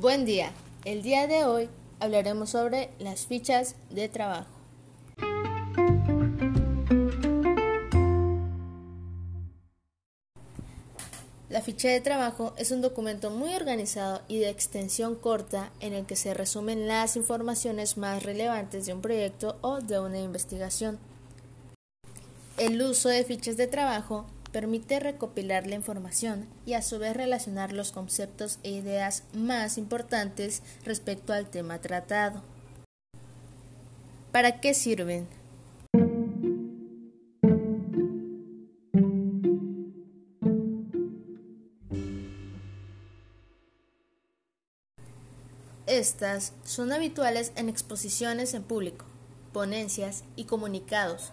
Buen día. El día de hoy hablaremos sobre las fichas de trabajo. La ficha de trabajo es un documento muy organizado y de extensión corta en el que se resumen las informaciones más relevantes de un proyecto o de una investigación. El uso de fichas de trabajo permite recopilar la información y a su vez relacionar los conceptos e ideas más importantes respecto al tema tratado. ¿Para qué sirven? Estas son habituales en exposiciones en público, ponencias y comunicados,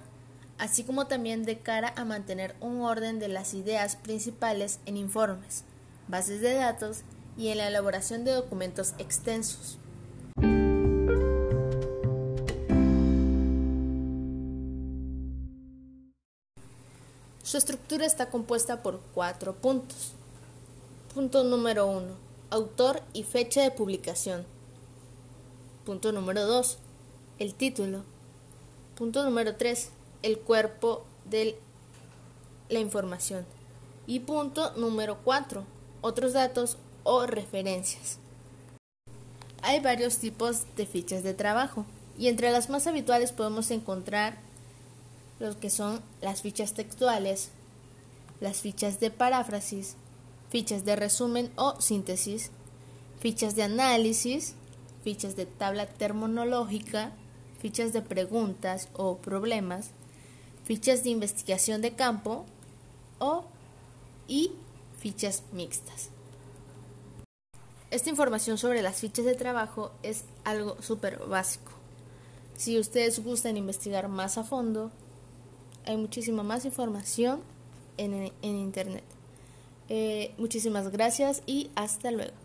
así como también de cara a mantener un orden de las ideas principales en informes, bases de datos y en la elaboración de documentos extensos. Su estructura está compuesta por cuatro puntos. Punto número uno, autor y fecha de publicación. Punto número dos, el título. Punto número tres, el cuerpo de la información. Y punto número 4. Otros datos o referencias. Hay varios tipos de fichas de trabajo y entre las más habituales podemos encontrar los que son las fichas textuales, las fichas de paráfrasis, fichas de resumen o síntesis, fichas de análisis, fichas de tabla terminológica, fichas de preguntas o problemas, fichas de investigación de campo o y fichas mixtas. Esta información sobre las fichas de trabajo es algo súper básico. Si ustedes gustan investigar más a fondo, hay muchísima más información en, en Internet. Eh, muchísimas gracias y hasta luego.